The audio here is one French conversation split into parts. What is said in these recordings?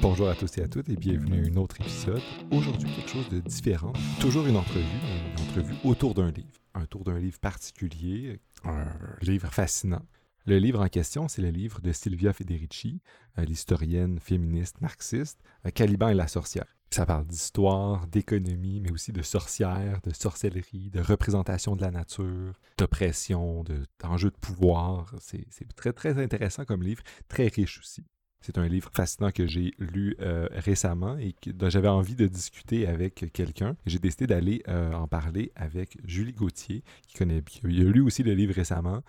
Bonjour à tous et à toutes et bienvenue à un autre épisode. Aujourd'hui, quelque chose de différent. Toujours une entrevue, une entrevue autour d'un livre. Un tour d'un livre particulier, un livre fascinant. Le livre en question, c'est le livre de Silvia Federici, euh, l'historienne féministe marxiste, euh, Caliban et la sorcière. Ça parle d'histoire, d'économie, mais aussi de sorcières, de sorcellerie, de représentation de la nature, d'oppression, d'enjeux de, de pouvoir. C'est très, très intéressant comme livre, très riche aussi. C'est un livre fascinant que j'ai lu euh, récemment et dont j'avais envie de discuter avec quelqu'un. J'ai décidé d'aller euh, en parler avec Julie Gauthier, qui connaît, qui a lu aussi le livre récemment,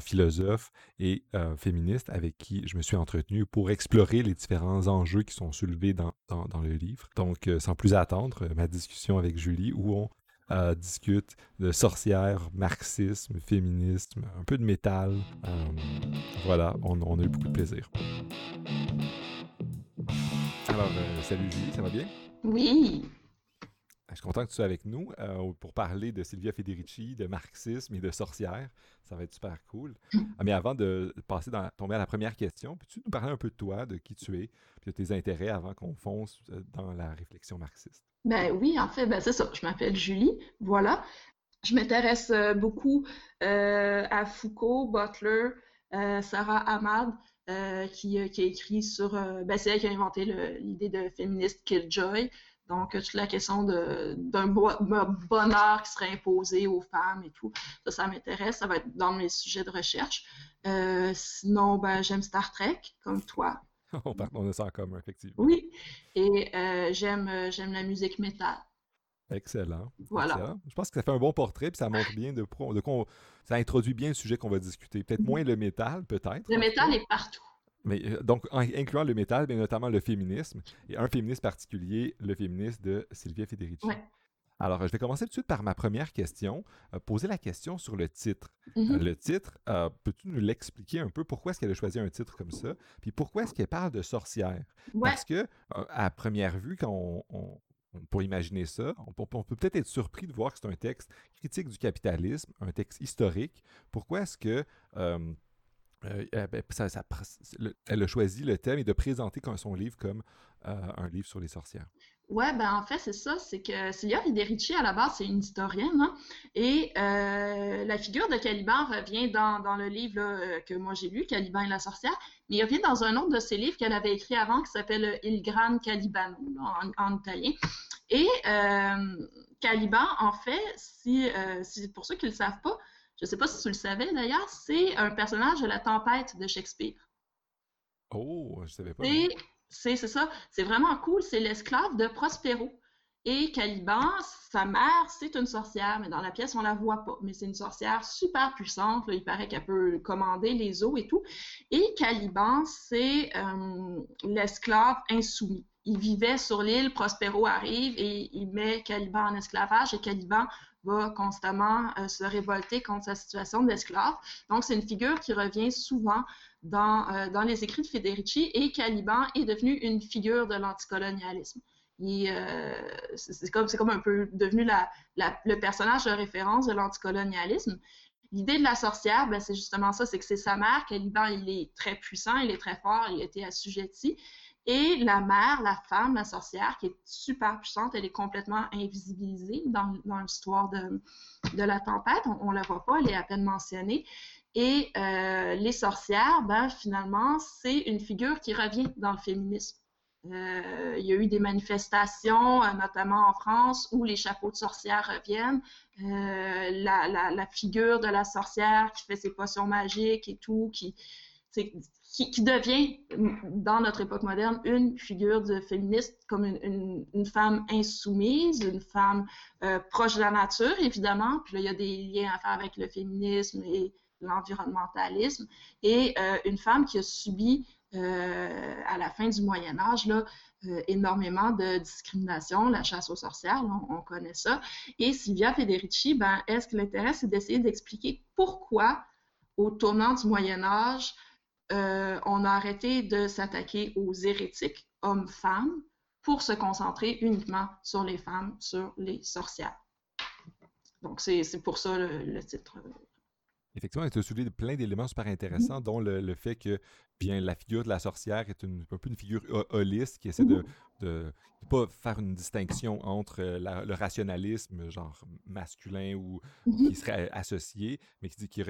philosophe et euh, féministe, avec qui je me suis entretenu pour explorer les différents enjeux qui sont soulevés dans, le livre. Donc, sans plus attendre, ma discussion avec Julie, où on euh, discute de sorcières, marxisme, féminisme, un peu de métal. Euh, voilà, on, a eu beaucoup de plaisir. Alors, euh, salut Julie, ça va bien? Oui. Je suis content que tu sois avec nous pour parler de Sylvia Federici, de marxisme et de sorcières. Ça va être super cool. Ah, mais avant de passer dans, tomber à la première question, peux-tu nous parler un peu de toi, de qui tu es, de tes intérêts avant qu'on fonce dans la réflexion marxiste? Ben oui, en fait, ben c'est ça. Je m'appelle Julie, voilà. Je m'intéresse euh, beaucoup euh, à Foucault, Butler, euh, Sarah Ahmad, qui, a écrit sur. ben c'est elle qui a inventé l'idée de féministe Killjoy. Donc, toute la question d'un bonheur qui serait imposé aux femmes et tout. Ça, ça m'intéresse. Ça va être dans mes sujets de recherche. sinon, ben, j'aime Star Trek, comme toi. on, a ça en commun, effectivement. Oui, et euh, j'aime, euh, j'aime la musique métal. Excellent. Voilà. Je pense que ça fait un bon portrait, puis ça montre bien de, de quoi ça introduit bien le sujet qu'on va discuter. Peut-être moins le métal, peut-être. Le métal est partout. Mais euh, donc, en incluant le métal, mais notamment le féminisme, et un féministe particulier, le féministe de Sylvia Federici. Ouais. Alors, je vais commencer tout de suite par ma première question. Euh, poser la question sur le titre. Euh, mm-hmm. le titre, euh, peux-tu nous l'expliquer un peu? Pourquoi est-ce qu'elle a choisi un titre comme ça? Puis pourquoi est-ce qu'elle parle de sorcière? Parce que, à première vue, quand on, pour imaginer ça, on, peut peut-être être surpris de voir que c'est un texte critique du capitalisme, un texte historique. Pourquoi est-ce que ben, elle a choisi le thème et de présenter son livre comme un livre sur les sorcières? Ouais, ben en fait, c'est ça, c'est que Silvia Federici, à la base, c'est une historienne, hein, et euh, la figure de Caliban revient dans, dans le livre euh, que moi j'ai lu, Caliban et la sorcière, mais il revient dans un autre de ses livres qu'elle avait écrit avant, qui s'appelle Il Gran Calibano, en, italien. Et euh, Caliban, en fait, si, si, pour ceux qui ne le savent pas, je ne sais pas si tu le savais d'ailleurs, c'est un personnage de la tempête de Shakespeare. Oh, je ne savais pas. C'est ça, c'est vraiment cool. C'est l'esclave de Prospero. Et Caliban, sa mère, c'est une sorcière, mais dans la pièce, on la voit pas. Mais c'est une sorcière super puissante. il paraît qu'elle peut commander les eaux et tout. Et Caliban, c'est euh, l'esclave insoumis. Il vivait sur l'île, Prospero arrive et il met Caliban en esclavage et Caliban va constamment euh, se révolter contre sa situation d'esclave. Donc, c'est une figure qui revient souvent dans, euh, dans les écrits de Federici et Caliban est devenu une figure de l'anticolonialisme. Euh, c'est comme, comme un peu devenu la, le personnage de référence de l'anticolonialisme. L'idée de la sorcière, ben, c'est justement ça, c'est que c'est sa mère, Caliban, il est très puissant, il est très fort, il a été assujetti. Et la mère, la femme, la sorcière, qui est super puissante, elle est complètement invisibilisée dans, dans l'histoire de, de, la tempête. On ne la voit pas, elle est à peine mentionnée. Et euh, les sorcières, ben, finalement, c'est une figure qui revient dans le féminisme. Euh, il y a eu des manifestations, euh, notamment en France, où les chapeaux de sorcières reviennent. La, la, la, figure de la sorcière qui fait ses potions magiques et tout, qui, qui, devient, dans notre époque moderne, une figure de féministe comme une, une, femme insoumise, une femme proche de la nature, évidemment. Puis là, il y a des liens à faire avec le féminisme et l'environnementalisme, et euh, une femme qui a subi euh, à la fin du Moyen Âge là, euh, énormément de discrimination, la chasse aux sorcières, on, connaît ça. Et Silvia Federici, ben, est-ce que l'intérêt, c'est d'essayer d'expliquer pourquoi, au tournant du Moyen Âge, on a arrêté de s'attaquer aux hérétiques, hommes-femmes, pour se concentrer uniquement sur les femmes, sur les sorcières. Donc, c'est pour ça le titre Effectivement, tu as soulevé plein d'éléments super Mmh. intéressants, dont le, fait que bien la figure de la sorcière est une, un peu une figure holiste qui essaie de ne pas faire une distinction entre euh, le rationalisme, genre masculin ou, mmh qui serait associé, mais qui dit qu'il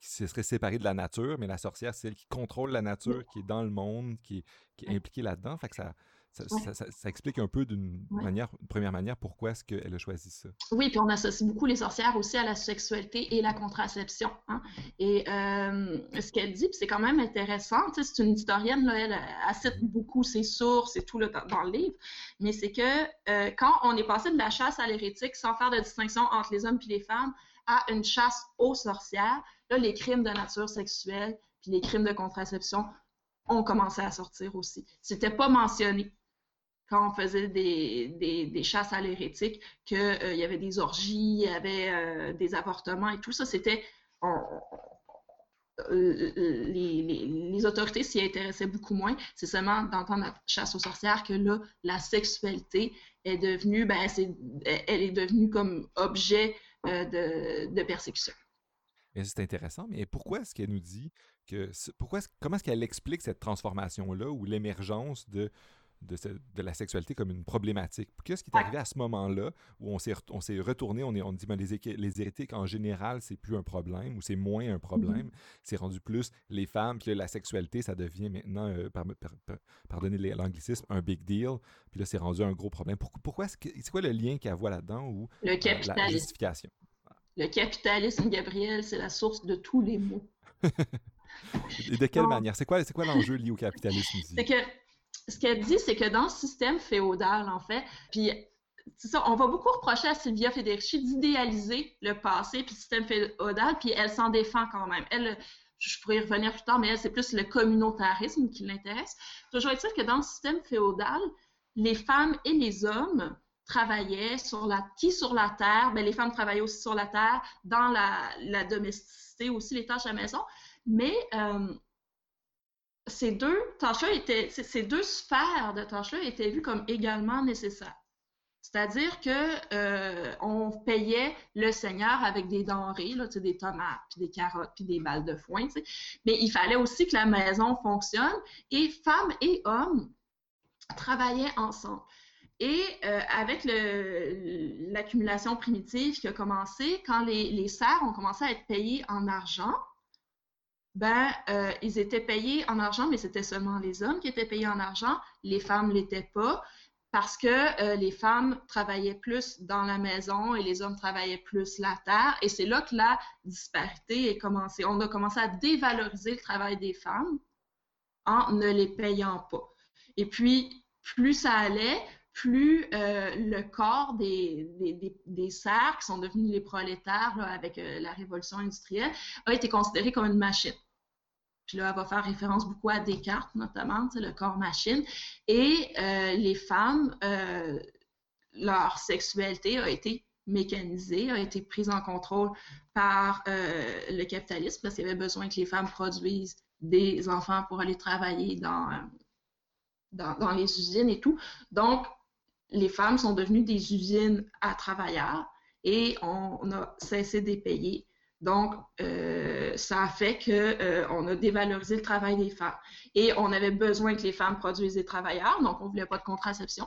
se serait séparé de la nature, mais la sorcière, c'est celle qui contrôle la nature, qui est dans le monde, qui, qui est impliquée là-dedans. Fait que ça, ça, explique un peu d'une manière, première manière pourquoi est-ce qu'elle a choisi ça. Oui, puis on associe beaucoup les sorcières aussi à la sexualité et la contraception. Hein. Et euh, ce qu'elle dit, c'est quand même intéressant, c'est une historienne, là, elle, cite mm-hmm. beaucoup ses sources et tout là, dans le livre, mais c'est que euh, quand on est passé de la chasse à l'hérétique sans faire de distinction entre les hommes et les femmes à une chasse aux sorcières, là, les crimes de nature sexuelle puis les crimes de contraception ont commencé à sortir aussi. C'était pas mentionné quand on faisait des, des, chasses à l'hérétique, qu'il euh, y avait des orgies, il y avait euh, des avortements et tout ça, c'était... Euh, les, les, autorités s'y intéressaient beaucoup moins. C'est seulement dans la chasse aux sorcières que là, la sexualité est devenue, ben, elle est devenue comme objet de, de persécution. C'est intéressant, mais pourquoi est-ce qu'elle nous dit que pourquoi comment est-ce qu'elle explique cette transformation-là ou l'émergence de de, la sexualité comme une problématique. Qu'est-ce qui est arrivé à ce moment-là où on s'est, on s'est retourné, on, est, on dit ben, les, les hérétiques en général, c'est plus un problème ou c'est moins un problème. Mm-hmm. C'est rendu plus les femmes, puis la sexualité, ça devient maintenant, euh, pardonnez l'anglicisme, un big deal. Puis là, c'est rendu un gros problème. Pourquoi, pourquoi c'est quoi le lien qu'il y a voit là-dedans ou le euh, capitalisme. la justification? Le capitalisme, Gabriel, c'est la source de tous les maux. Et de quelle manière? C'est quoi, c'est quoi l'enjeu lié au capitalisme? C'est que ce qu'elle dit, c'est que dans le système féodal, en fait, puis ça, on va beaucoup reprocher à Sylvia Federici d'idéaliser le passé puis le système féodal, puis elle s'en défend quand même. Elle, je pourrais y revenir plus tard, mais elle, c'est plus le communautarisme qui l'intéresse. Toujours est-il que dans le système féodal, les femmes et les hommes travaillaient sur la qui sur la terre, ben, les femmes travaillaient aussi sur la terre, dans la, la domesticité, aussi les tâches à la maison, mais euh, ces deux ces deux sphères de tâches-là étaient vues comme également nécessaires. C'est-à-dire que euh, on payait le Seigneur avec des denrées, là, des tomates, puis des carottes, puis des balles de foin. Mais il fallait aussi que la maison fonctionne et femmes et hommes travaillaient ensemble. Et euh, avec l'accumulation primitive qui a commencé, quand les, les serfs ont commencé à être payés en argent, ben, euh, ils étaient payés en argent, mais c'était seulement les hommes qui étaient payés en argent, les femmes ne l'étaient pas, parce que euh, les femmes travaillaient plus dans la maison et les hommes travaillaient plus la terre. Et c'est là que la disparité est commencée. On a commencé à dévaloriser le travail des femmes en ne les payant pas. Et puis, plus ça allait, plus euh, le corps des, des, des, serfs, qui sont devenus les prolétaires avec la révolution industrielle, a été considéré comme une machine. Puis là, elle va faire référence beaucoup à Descartes, notamment, le corps-machine. Et euh, les femmes, euh, leur sexualité a été mécanisée, a été prise en contrôle par euh, le capitalisme parce qu'il y avait besoin que les femmes produisent des enfants pour aller travailler dans, dans, dans les usines et tout. Donc, les femmes sont devenues des usines à travailleurs et on a cessé de les payer donc, euh, ça a fait qu'on euh, a dévalorisé le travail des femmes. Et on avait besoin que les femmes produisent des travailleurs, donc on ne voulait pas de contraception.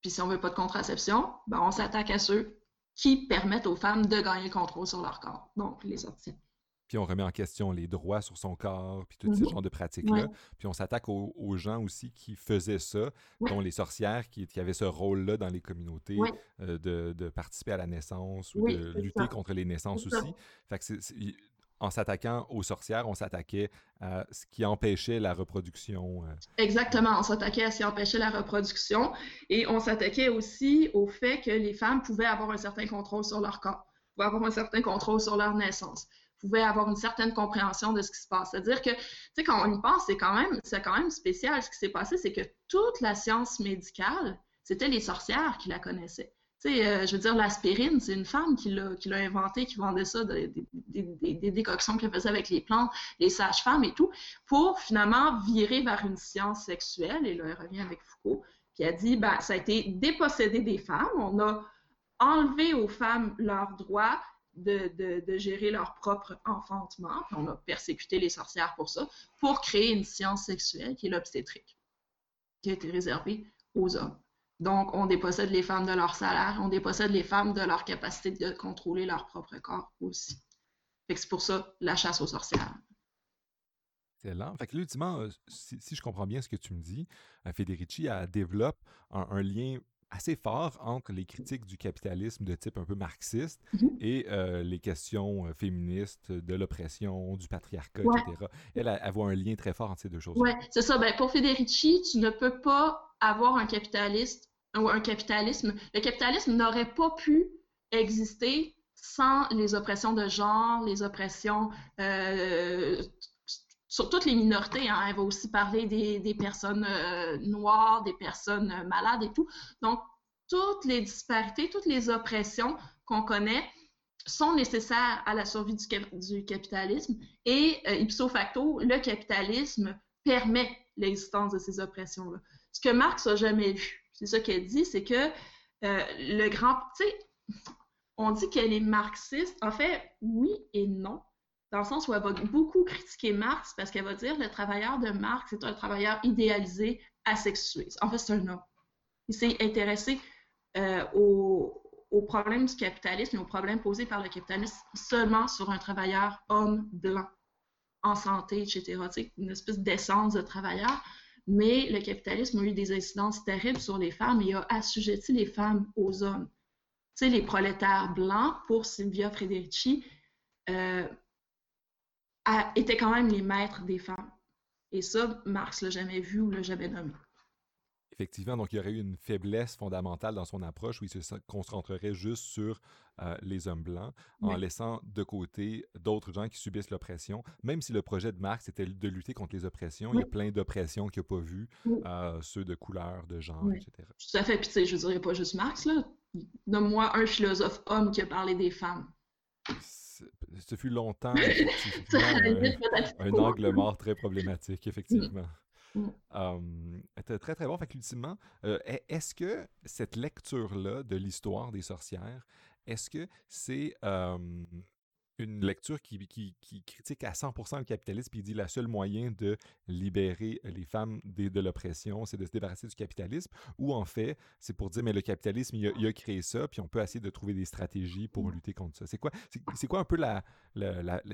Puis si on ne veut pas de contraception, ben on s'attaque à ceux qui permettent aux femmes de gagner le contrôle sur leur corps, donc les obtiennent puis on remet en question les droits sur son corps, puis tout ce genre de pratiques-là. Puis on s'attaque aux, gens aussi qui faisaient ça, dont les sorcières qui, avaient ce rôle-là dans les communautés euh, de, participer à la naissance ou de lutter contre les naissances aussi. Fait que en s'attaquant aux sorcières, on s'attaquait à ce qui empêchait la reproduction. Euh. Exactement, on s'attaquait à ce qui empêchait la reproduction et on s'attaquait aussi au fait que les femmes pouvaient avoir un certain contrôle sur leur corps, pouvaient avoir un certain contrôle sur leur naissance pouvait avoir une certaine compréhension de ce qui se passe. C'est-à-dire que, tu sais, quand on y pense, c'est quand même, c'est quand même spécial. Ce qui s'est passé, c'est que toute la science médicale, c'était les sorcières qui la connaissaient. Tu sais, euh, je veux dire, l'aspirine, c'est une femme qui l'a, qui l'a inventé, qui vendait ça, des, des, décoctions qu'elle faisait avec les plantes, les sages-femmes et tout, pour finalement virer vers une science sexuelle. Et là, elle revient avec Foucault, qui a dit, ben, ça a été dépossédé des femmes. On a enlevé aux femmes leurs droits de, gérer leur propre enfantement. on a persécuté les sorcières pour ça, pour créer une science sexuelle qui est l'obstétrique, qui a été réservée aux hommes. Donc, on dépossède les femmes de leur salaire, on dépossède les femmes de leur capacité de contrôler leur propre corps aussi. c'est pour ça la chasse aux sorcières. Excellent. Fait que ultimement, euh, si, je comprends bien ce que tu me dis, euh, Federici développe un, lien assez fort entre les critiques du capitalisme de type un peu marxiste mhm. et euh, les questions féministes de l'oppression, du patriarcat, etc. Elle, elle, voit un lien très fort entre ces deux choses. Oui, c'est ça. Ben, pour Federici, tu ne peux pas avoir un capitaliste ou un capitalisme. Le capitalisme n'aurait pas pu exister sans les oppressions de genre, les oppressions sur toutes les minorités. Hein. Elle va aussi parler des, personnes euh, noires, des personnes euh, malades et tout. Donc, toutes les disparités, toutes les oppressions qu'on connaît sont nécessaires à la survie du, capitalisme et euh, ipso facto, le capitalisme permet l'existence de ces oppressions-là. Ce que Marx n'a jamais vu, c'est ça qu'elle dit, c'est que le grand... Tu sais, on dit qu'elle est marxiste. En fait, oui et non dans le sens où elle va beaucoup critiquer Marx parce qu'elle va dire le travailleur de Marx est un travailleur idéalisé, asexué. En fait, c'est un homme. Il s'est intéressé euh, aux, problèmes du capitalisme et aux problèmes posés par le capitalisme seulement sur un travailleur homme blanc, en santé, etc. Une espèce d'essence de travailleur. Mais le capitalisme a eu des incidences terribles sur les femmes et a assujetti les femmes aux hommes. Tu les prolétaires blancs, pour Sylvia Frederici, euh, étaient quand même les maîtres des femmes. Et ça, Marx l'a jamais vu ou l'a jamais nommé. Effectivement, donc il y aurait eu une faiblesse fondamentale dans son approche où il se concentrerait juste sur euh, les hommes blancs, en laissant de côté d'autres gens qui subissent l'oppression. Même si le projet de Marx était de lutter contre les oppressions, il y a plein d'oppressions qu'il n'a pas vues, euh, ceux de couleur, de genre, etc. Tout à fait. Puis tu sais, je dirais pas juste Marx, là. Donne-moi un philosophe homme qui a parlé des femmes ce fut longtemps un, angle mort très problématique, effectivement. Mm. Hum, très, très bon. Fait euh, est-ce que cette lecture-là de l'histoire des sorcières, est-ce que c'est une lecture qui, qui, critique à 100% le capitalisme, puis dit la seule moyen de libérer les femmes de, de l'oppression, c'est de se débarrasser du capitalisme, ou en fait, c'est pour dire, mais le capitalisme, il a, créé ça, puis on peut essayer de trouver des stratégies pour lutter contre ça. C'est quoi, c'est, quoi un peu la,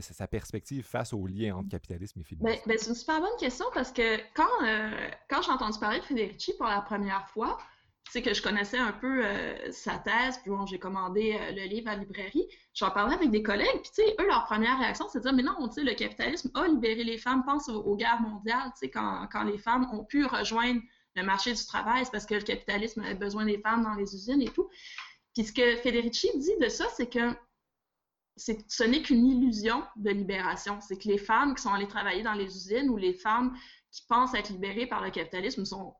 sa perspective face au lien entre capitalisme et féminisme? Ben, ben, c'est une super bonne question parce que quand, euh, quand j'ai entendu parler de Federici pour la première fois, c'est que je connaissais un peu euh, sa thèse, puis bon, j'ai commandé euh, le livre à la librairie. J'en parlais avec des collègues, puis tu sais, eux, leur première réaction, c'est de dire, mais non, tu sais, le capitalisme a libéré les femmes. Pense aux, guerres mondiales, tu sais, quand, quand, les femmes ont pu rejoindre le marché du travail, c'est parce que le capitalisme avait besoin des femmes dans les usines et tout. Puis ce que Federici dit de ça, c'est que ce n'est qu'une illusion de libération. C'est que les femmes qui sont allées travailler dans les usines ou les femmes qui pensent être libérées par le capitalisme sont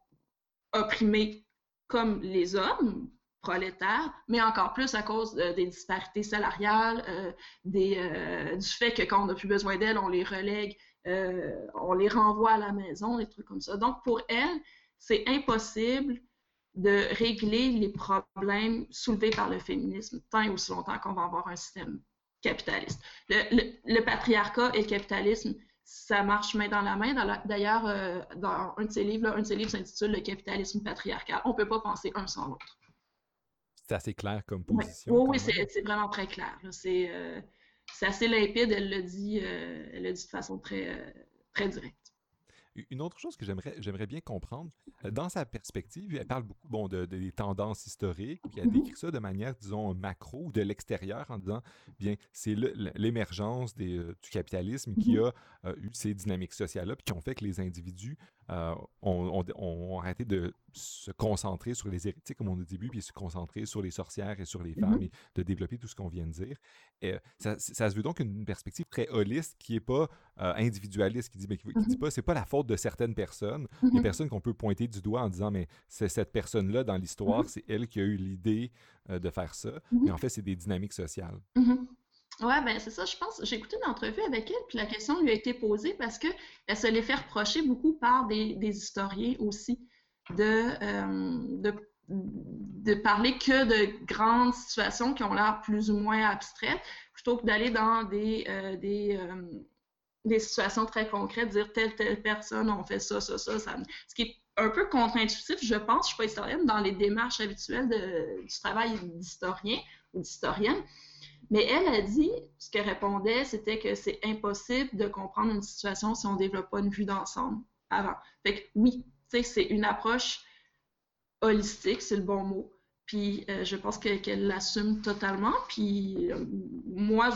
opprimées comme les hommes prolétaires, mais encore plus à cause euh, des disparités salariales, euh, euh, du fait que quand on n'a plus besoin d'elles, on les relègue, on les renvoie à la maison, des trucs comme ça. Donc, pour elles, c'est impossible de régler les problèmes soulevés par le féminisme tant et aussi longtemps qu'on va avoir un système capitaliste. le patriarcat et le capitalisme ça marche main dans la main. D'ailleurs, euh, dans un de ses livres, un de ses livres s'intitule Le capitalisme patriarcal. On ne peut pas penser un sans l'autre. C'est assez clair comme position. Oui, oui, c'est vraiment très clair. Euh, c'est assez limpide. Elle le dit, euh, elle le dit de façon très, très directe. Une autre chose que j'aimerais, j'aimerais bien comprendre, euh, dans sa perspective, elle parle beaucoup bon, de, des tendances historiques, puis elle mm-hmm. décrit ça de manière, disons, macro ou de l'extérieur en disant, bien, c'est l'émergence euh, du capitalisme qui mm-hmm. a euh, eu ces dynamiques sociales-là, puis qui ont fait que les individus ont, arrêté de se concentrer sur les hérétiques, comme on dit au début, puis se concentrer sur les sorcières et sur les femmes, mm-hmm. et de développer tout ce qu'on vient de dire. Et, ça, ça, se veut donc une perspective très holiste qui n'est pas individualiste, qui dit, mais qui, dit pas, c'est pas la faute de certaines personnes, des mhm. personnes qu'on peut pointer du doigt en disant, mais c'est cette personne-là dans l'histoire, mhm. c'est elle qui a eu l'idée euh, de faire ça. Mais en fait, c'est des dynamiques sociales. Ouais, ben c'est ça, je pense. J'ai écouté une entrevue avec elle, puis la question lui a été posée parce qu'elle se l'est fait reprocher beaucoup par des, historiens aussi de, euh, de parler que de grandes situations qui ont l'air plus ou moins abstraites, plutôt que d'aller dans des, euh, euh, situations très concrètes, dire telle, telle personne, on fait ça, ça, ça. Ce qui est un peu contre-intuitif, je pense, je ne suis pas historienne, dans les démarches habituelles du travail d'historien ou d'historienne. Mais elle a dit, ce qu'elle répondait, c'était que c'est impossible de comprendre une situation si on ne développe pas une vue d'ensemble avant. Fait que oui, c'est une approche holistique, c'est le bon mot. Puis euh, je pense qu'elle l'assume totalement. Puis euh, moi,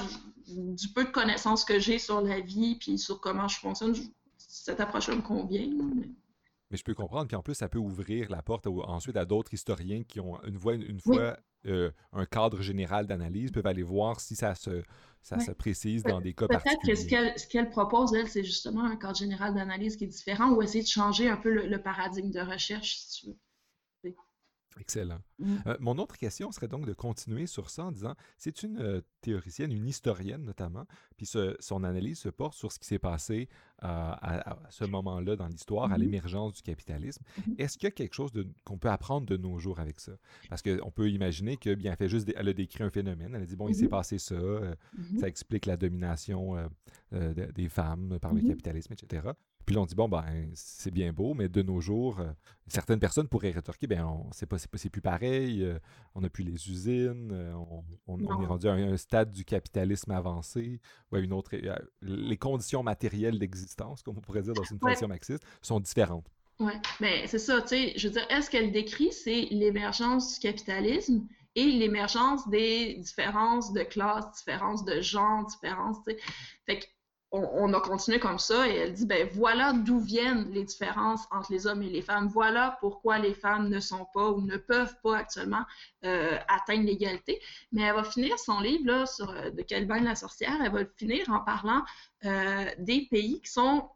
du peu de connaissances que j'ai sur la vie puis sur comment je fonctionne, cette approche-là me convient. Mais... je peux comprendre. Puis en plus, ça peut ouvrir la porte ensuite à d'autres historiens qui ont une, voix, une fois euh, un cadre général d'analyse, peuvent aller voir si ça se, ça se précise dans des cas particuliers. Peut-être que ce qu'elle propose, elle, c'est justement un cadre général d'analyse qui est différent ou essayer de changer un peu le, paradigme de recherche, si tu veux. Excellent. Mm. Euh, mon autre question serait donc de continuer sur ça en disant, c'est une euh, théoricienne, une historienne notamment, puis son analyse se porte sur ce qui s'est passé euh, à, ce moment-là dans l'histoire, à mm-hmm. l'émergence du capitalisme. Mm-hmm. Est-ce qu'il y a quelque chose qu'on peut apprendre de nos jours avec ça? Parce qu'on peut imaginer que, bien, elle, fait juste, elle a décrit un phénomène, elle a dit, bon, il s'est passé ça, ça explique la domination des femmes par le capitalisme, etc. Puis là, on dit, bon, ben, c'est bien beau, mais de nos jours, euh, certaines personnes pourraient rétorquer, ben, c'est pas, c'est plus pareil, euh, on n'a plus les usines, euh, on, est rendu à un, stade du capitalisme avancé, ou une autre. les conditions matérielles d'existence, comme on pourrait dire dans une tradition marxiste, sont différentes. Oui, mais ben, c'est ça, tu sais, je veux dire, est-ce qu'elle décrit, c'est l'émergence du capitalisme et l'émergence des différences de classe, différences de genre, différences, tu sais? Fait que on, a continué comme ça et elle dit ben voilà d'où viennent les différences entre les hommes et les femmes. Voilà pourquoi les femmes ne sont pas ou ne peuvent pas actuellement euh, atteindre l'égalité. Mais elle va finir son livre sur euh, de Calvin la sorcière. Elle va finir en parlant euh, des pays qui sont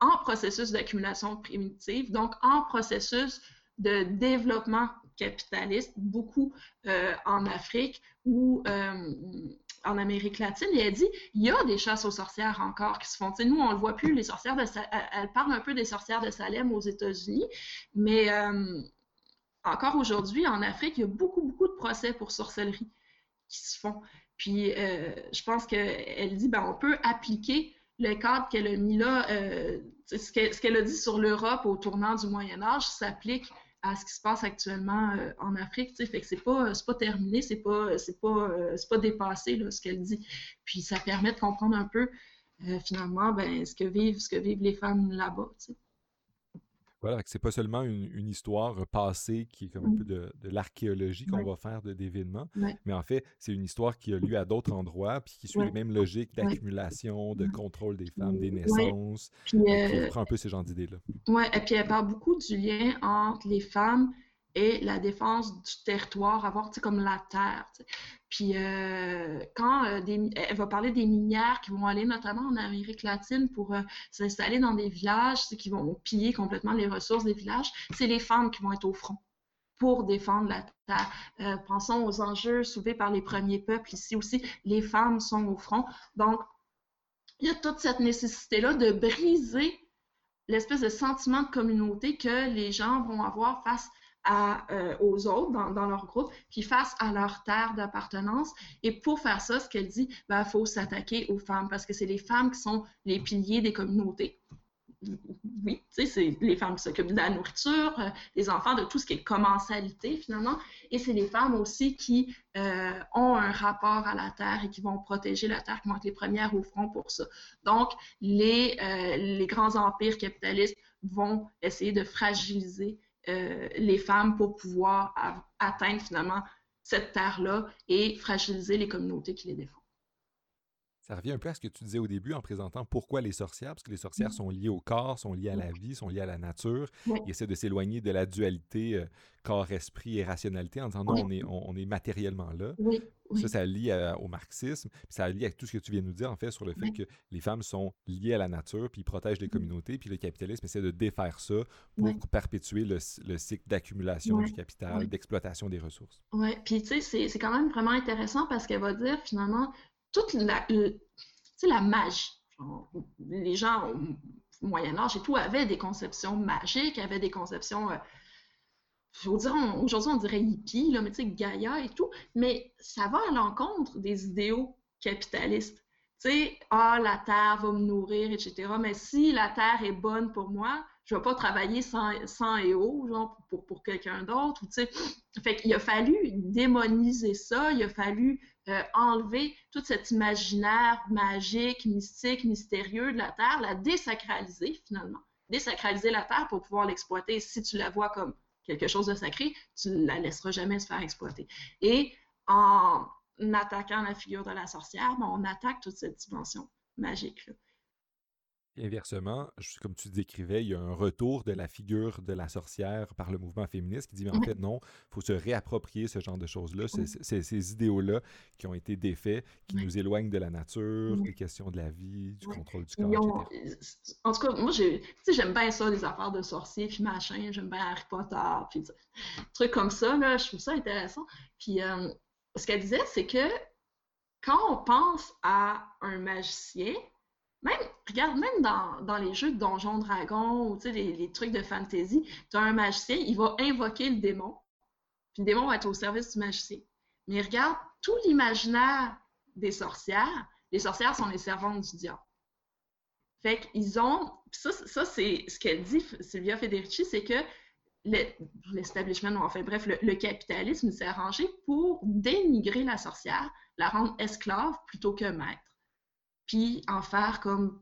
en processus d'accumulation primitive, donc en processus de développement capitaliste, beaucoup en Afrique où en Amérique latine, et elle dit il y a des chasses aux sorcières encore qui se font. nous, on ne le voit plus, les sorcières de elle parle un peu des sorcières de Salem aux États-Unis, mais euh, encore aujourd'hui, en Afrique, il y a beaucoup, beaucoup de procès pour sorcellerie qui se font. Puis euh, je pense qu'elle dit ben, on peut appliquer le cadre qu'elle a mis là, euh, ce qu'elle a dit sur l'Europe au tournant du Moyen Âge s'applique à ce qui se passe actuellement euh, en Afrique. Fait que c'est pas, pas terminé, c'est pas, c'est pas, euh, pas dépassé là, ce qu'elle dit. Puis ça permet de comprendre un peu euh, finalement ben, ce que vivent, ce que vivent les femmes là-bas. Voilà, c'est pas seulement une, histoire passée qui est comme un mmh. peu de, l'archéologie qu'on va faire d'événements, mais en fait, c'est une histoire qui a lieu à d'autres endroits, puis qui suit les mêmes logiques d'accumulation, de contrôle des femmes, des naissances, puis, qui prend un peu ces genres d'idées-là. Oui, et puis elle parle beaucoup du lien entre les femmes et la défense du territoire, avoir comme la terre. Puis euh, quand euh, elle va parler des minières qui vont aller notamment en Amérique latine pour euh, s'installer dans des villages, qui vont piller complètement les ressources des villages, c'est les femmes qui vont être au front pour défendre la terre. pensons aux enjeux soulevés par les premiers peuples. Ici aussi, les femmes sont au front. Donc, il y a toute cette nécessité-là de briser l'espèce de sentiment de communauté que les gens vont avoir face euh, aux autres dans, leur groupe, puis face à leur terre d'appartenance. Et pour faire ça, ce qu'elle dit, il ben, faut s'attaquer aux femmes parce que c'est les femmes qui sont les piliers des communautés. Oui, c'est les femmes qui s'occupent de la nourriture, euh, les enfants, de tout ce qui est commensalité finalement. Et c'est les femmes aussi qui euh, ont un rapport à la terre et qui vont protéger la terre, qui vont être les premières au front pour ça. Donc, les, les grands empires capitalistes vont essayer de fragiliser euh, les femmes pour pouvoir atteindre finalement cette terre-là et fragiliser les communautés qui les défendent. Ça revient un peu à ce que tu disais au début en présentant pourquoi les sorcières, parce que les sorcières mmh. sont liées au corps, sont liées à la vie, sont liées à la nature. Ils essaient de s'éloigner de la dualité euh, corps, esprit et rationalité en disant non, on, est, on, est matériellement là. Ça, ça lie au marxisme, puis ça lie à tout ce que tu viens de nous dire, en fait, sur le fait que les femmes sont liées à la nature, puis ils protègent les mmh. communautés, puis le capitalisme essaie de défaire ça pour perpétuer le, cycle d'accumulation du capital, d'exploitation des ressources. Oui, puis tu sais, c'est quand même vraiment intéressant parce qu'elle va dire finalement toute la, la magie. les gens au Moyen Âge et tout avaient des conceptions magiques, avaient des conceptions euh, aujourd'hui on dirait hippie, là, mais tu sais, Gaïa et tout, mais ça va à l'encontre des idéaux capitalistes. Tu sais, ah, la terre va me nourrir, etc. Mais si la terre est bonne pour moi, je ne vais pas travailler sans, sans et eau, genre, pour, pour quelqu'un d'autre. Sais. Fait qu'il a fallu démoniser ça, il a fallu euh, enlever tout cet imaginaire magique, mystique, mystérieux de la terre, la désacraliser finalement. Désacraliser la terre pour pouvoir l'exploiter. Si tu la vois comme quelque chose de sacré, tu ne la laisseras jamais se faire exploiter. Et en attaquant la figure de la sorcière, ben, on attaque toute cette dimension magique. Là. Inversement, comme tu décrivais, il y a un retour de la figure de la sorcière par le mouvement féministe qui dit, mais en fait, non, il faut se réapproprier ce genre de choses-là. Ces idéaux-là qui ont été défaits, qui nous éloignent de la nature, des questions de la vie, du contrôle du corps, etc. En tout cas, moi, j'aime bien ça, les affaires de sorciers, puis machin, j'aime bien Harry Potter, puis trucs comme ça, là, je trouve ça intéressant. Puis, euh, ce qu'elle disait, c'est que quand on pense à un magicien, même, regarde, même dans, les jeux de Donjons Dragons ou les, les trucs de fantasy, tu as un magicien, il va invoquer le démon, puis le démon va être au service du magicien. Mais regarde, tout l'imaginaire des sorcières, les sorcières sont les servantes du diable. Fait qu'ils ont. Ça, ça c'est ce qu'elle dit, Sylvia Federici, c'est que l'establishment, enfin bref, le, capitalisme s'est arrangé pour dénigrer la sorcière, la rendre esclave plutôt que maître, puis en faire comme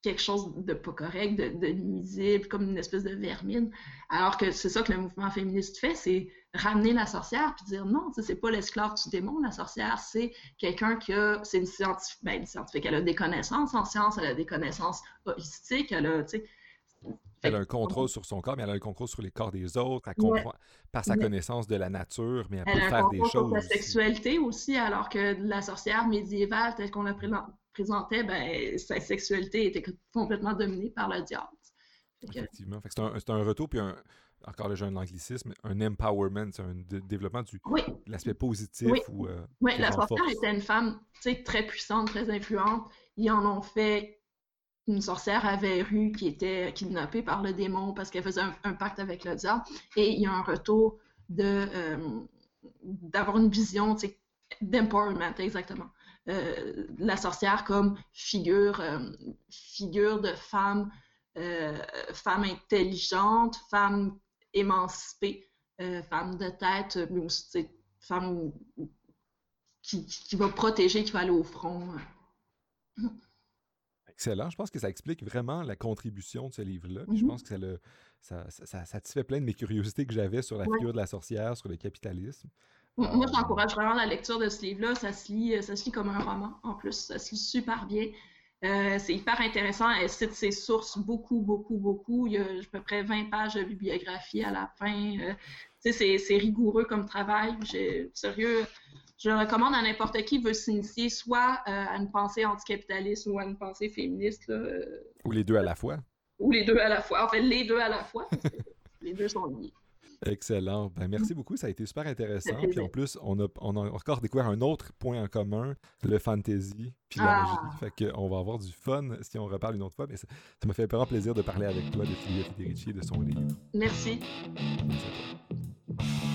quelque chose de pas correct, de, nuisible, comme une espèce de vermine. Alors que c'est ça que le mouvement féministe fait, c'est ramener la sorcière puis dire non, c'est pas l'esclave du démon, la sorcière, c'est quelqu'un qui a, c'est une scientifique, ben, une scientifique, elle a des connaissances en sciences, elle a des connaissances holistiques, elle a, tu sais, elle a un contrôle sur son corps, mais elle a un contrôle sur les corps des autres. Elle comprend par sa connaissance de la nature, mais elle, peut faire des choses. Sur sa sexualité aussi, alors que la sorcière médiévale, telle qu'on la présentait, ben, sa sexualité était complètement dominée par le diable. Effectivement. C'est un, un, retour, puis un, encore le jeune anglicisme, un empowerment, un développement du l'aspect positif. Oui, euh, oui la sorcière était une femme très puissante, très influente. Ils en ont fait une sorcière avait eu qui était kidnappée par le démon parce qu'elle faisait un, pacte avec le diable. Et il y a un retour de euh, d'avoir une vision d'empowerment, exactement. Euh, la sorcière comme figure, euh, figure de femme, femme intelligente, femme émancipée, femme de tête, mais aussi femme qui, qui, va protéger, qui va aller au front. Excellent. Je pense que ça explique vraiment la contribution de ce livre-là. Je mm-hmm. pense que ça, le, ça, ça, satisfait plein de mes curiosités que j'avais sur la figure de la sorcière, sur le capitalisme. Moi, euh, j'encourage vraiment la lecture de ce livre-là. Ça, se lit, ça se lit comme un roman, en plus. Ça se lit super bien. Euh, c'est hyper intéressant. Elle cite ses sources beaucoup, beaucoup, beaucoup. Il y a à peu près 20 pages de bibliographie à la fin. Euh, c'est rigoureux comme travail. Sérieux, je recommande à n'importe qui veut s'initier soit euh, à une pensée anticapitaliste ou à une pensée féministe. Euh, ou les deux à la fois. Ou les deux à la fois. En fait, les deux à la fois. les deux sont liés. Excellent. Ben, merci beaucoup. Ça a été super intéressant. Puis en plus, on a, on a encore découvert un autre point en commun, le fantasy puis la ah. magie. Fait qu'on va avoir du fun si on reparle une autre fois. Mais ça m'a fait vraiment plaisir de parler avec toi de Filia Federici et de son livre. Merci. merci